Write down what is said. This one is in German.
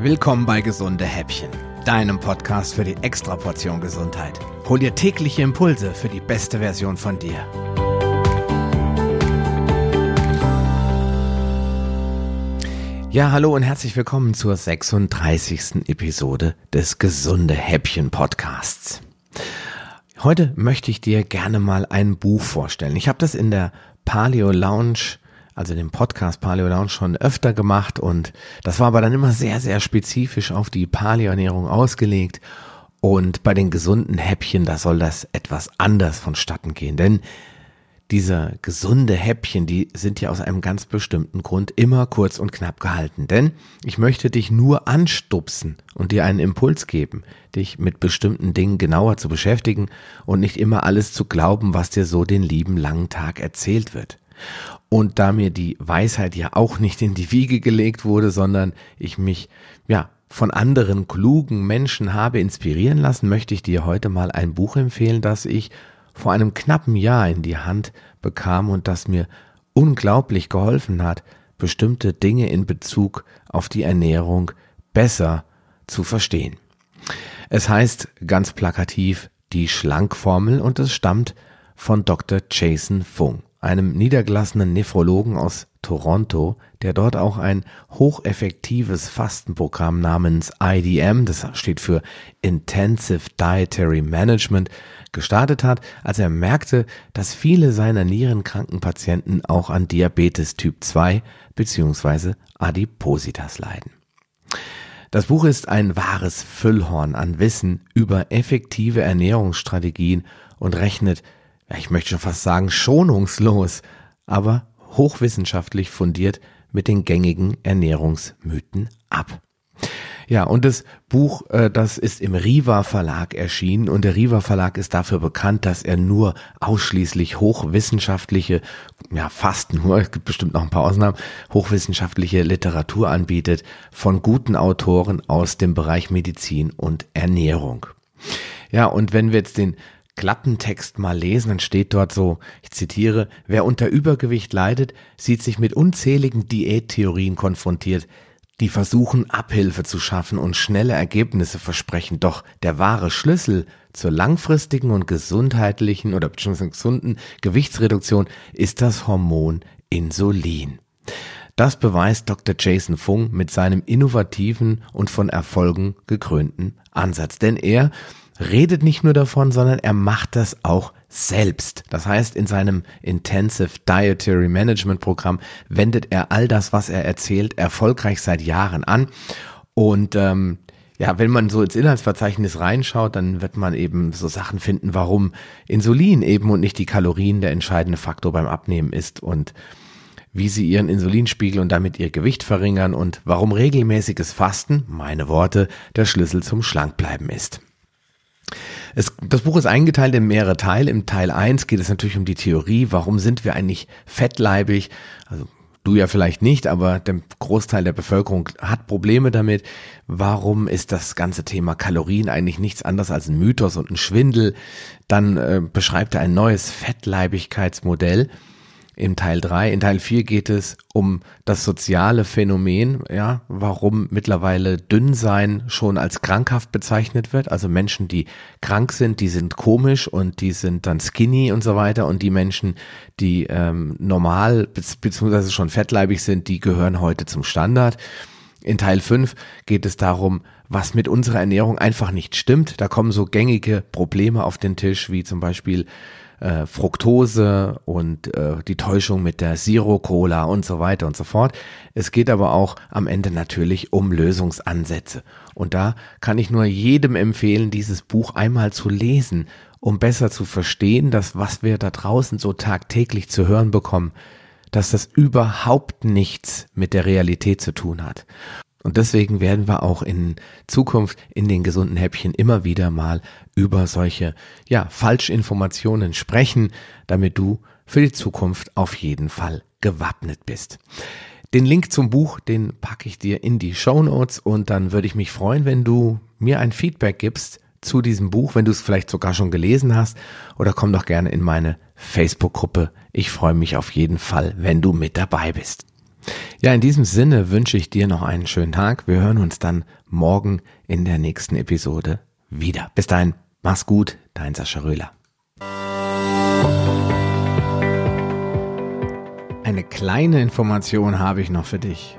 Willkommen bei Gesunde Häppchen, deinem Podcast für die Extraportion Gesundheit. Hol dir tägliche Impulse für die beste Version von dir. Ja, hallo und herzlich willkommen zur 36. Episode des Gesunde Häppchen Podcasts. Heute möchte ich dir gerne mal ein Buch vorstellen. Ich habe das in der Paleo Lounge also den Podcast Paleo Lounge schon öfter gemacht und das war aber dann immer sehr, sehr spezifisch auf die Paleo-Ernährung ausgelegt. Und bei den gesunden Häppchen, da soll das etwas anders vonstatten gehen, denn diese gesunde Häppchen, die sind ja aus einem ganz bestimmten Grund immer kurz und knapp gehalten. Denn ich möchte dich nur anstupsen und dir einen Impuls geben, dich mit bestimmten Dingen genauer zu beschäftigen und nicht immer alles zu glauben, was dir so den lieben langen Tag erzählt wird. Und da mir die Weisheit ja auch nicht in die Wiege gelegt wurde, sondern ich mich, ja, von anderen klugen Menschen habe inspirieren lassen, möchte ich dir heute mal ein Buch empfehlen, das ich vor einem knappen Jahr in die Hand bekam und das mir unglaublich geholfen hat, bestimmte Dinge in Bezug auf die Ernährung besser zu verstehen. Es heißt ganz plakativ die Schlankformel und es stammt von Dr. Jason Fung einem niedergelassenen Nephrologen aus Toronto, der dort auch ein hocheffektives Fastenprogramm namens IDM, das steht für Intensive Dietary Management, gestartet hat, als er merkte, dass viele seiner nierenkranken Patienten auch an Diabetes Typ 2 bzw. Adipositas leiden. Das Buch ist ein wahres Füllhorn an Wissen über effektive Ernährungsstrategien und rechnet ja, ich möchte schon fast sagen, schonungslos, aber hochwissenschaftlich fundiert mit den gängigen Ernährungsmythen ab. Ja, und das Buch, äh, das ist im Riva Verlag erschienen und der Riva Verlag ist dafür bekannt, dass er nur ausschließlich hochwissenschaftliche, ja fast nur, es gibt bestimmt noch ein paar Ausnahmen, hochwissenschaftliche Literatur anbietet von guten Autoren aus dem Bereich Medizin und Ernährung. Ja, und wenn wir jetzt den Klappentext mal lesen, dann steht dort so, ich zitiere, wer unter Übergewicht leidet, sieht sich mit unzähligen Diättheorien konfrontiert, die versuchen, Abhilfe zu schaffen und schnelle Ergebnisse versprechen. Doch der wahre Schlüssel zur langfristigen und gesundheitlichen oder beziehungsweise gesunden Gewichtsreduktion ist das Hormon Insulin. Das beweist Dr. Jason Fung mit seinem innovativen und von Erfolgen gekrönten Ansatz. Denn er redet nicht nur davon, sondern er macht das auch selbst. Das heißt, in seinem Intensive Dietary Management Programm wendet er all das, was er erzählt, erfolgreich seit Jahren an. Und ähm, ja, wenn man so ins Inhaltsverzeichnis reinschaut, dann wird man eben so Sachen finden, warum Insulin eben und nicht die Kalorien der entscheidende Faktor beim Abnehmen ist und wie sie ihren Insulinspiegel und damit ihr Gewicht verringern und warum regelmäßiges Fasten, meine Worte, der Schlüssel zum Schlankbleiben ist. Es, das Buch ist eingeteilt in mehrere Teile. Im Teil 1 geht es natürlich um die Theorie, warum sind wir eigentlich fettleibig? Also du ja vielleicht nicht, aber der Großteil der Bevölkerung hat Probleme damit. Warum ist das ganze Thema Kalorien eigentlich nichts anderes als ein Mythos und ein Schwindel? Dann äh, beschreibt er ein neues Fettleibigkeitsmodell im Teil 3. In Teil 4 geht es um das soziale Phänomen, ja, warum mittlerweile Dünnsein schon als krankhaft bezeichnet wird. Also Menschen, die krank sind, die sind komisch und die sind dann skinny und so weiter. Und die Menschen, die ähm, normal beziehungsweise schon fettleibig sind, die gehören heute zum Standard. In Teil 5 geht es darum, was mit unserer Ernährung einfach nicht stimmt. Da kommen so gängige Probleme auf den Tisch, wie zum Beispiel äh, Fructose und äh, die Täuschung mit der Zero-Cola und so weiter und so fort. Es geht aber auch am Ende natürlich um Lösungsansätze. Und da kann ich nur jedem empfehlen, dieses Buch einmal zu lesen, um besser zu verstehen, dass was wir da draußen so tagtäglich zu hören bekommen, dass das überhaupt nichts mit der Realität zu tun hat. Und deswegen werden wir auch in Zukunft in den gesunden Häppchen immer wieder mal über solche, ja, Falschinformationen sprechen, damit du für die Zukunft auf jeden Fall gewappnet bist. Den Link zum Buch, den packe ich dir in die Show Notes und dann würde ich mich freuen, wenn du mir ein Feedback gibst zu diesem Buch, wenn du es vielleicht sogar schon gelesen hast oder komm doch gerne in meine Facebook-Gruppe. Ich freue mich auf jeden Fall, wenn du mit dabei bist. Ja, in diesem Sinne wünsche ich dir noch einen schönen Tag. Wir hören uns dann morgen in der nächsten Episode wieder. Bis dahin, mach's gut, dein Sascha Röhler. Eine kleine Information habe ich noch für dich.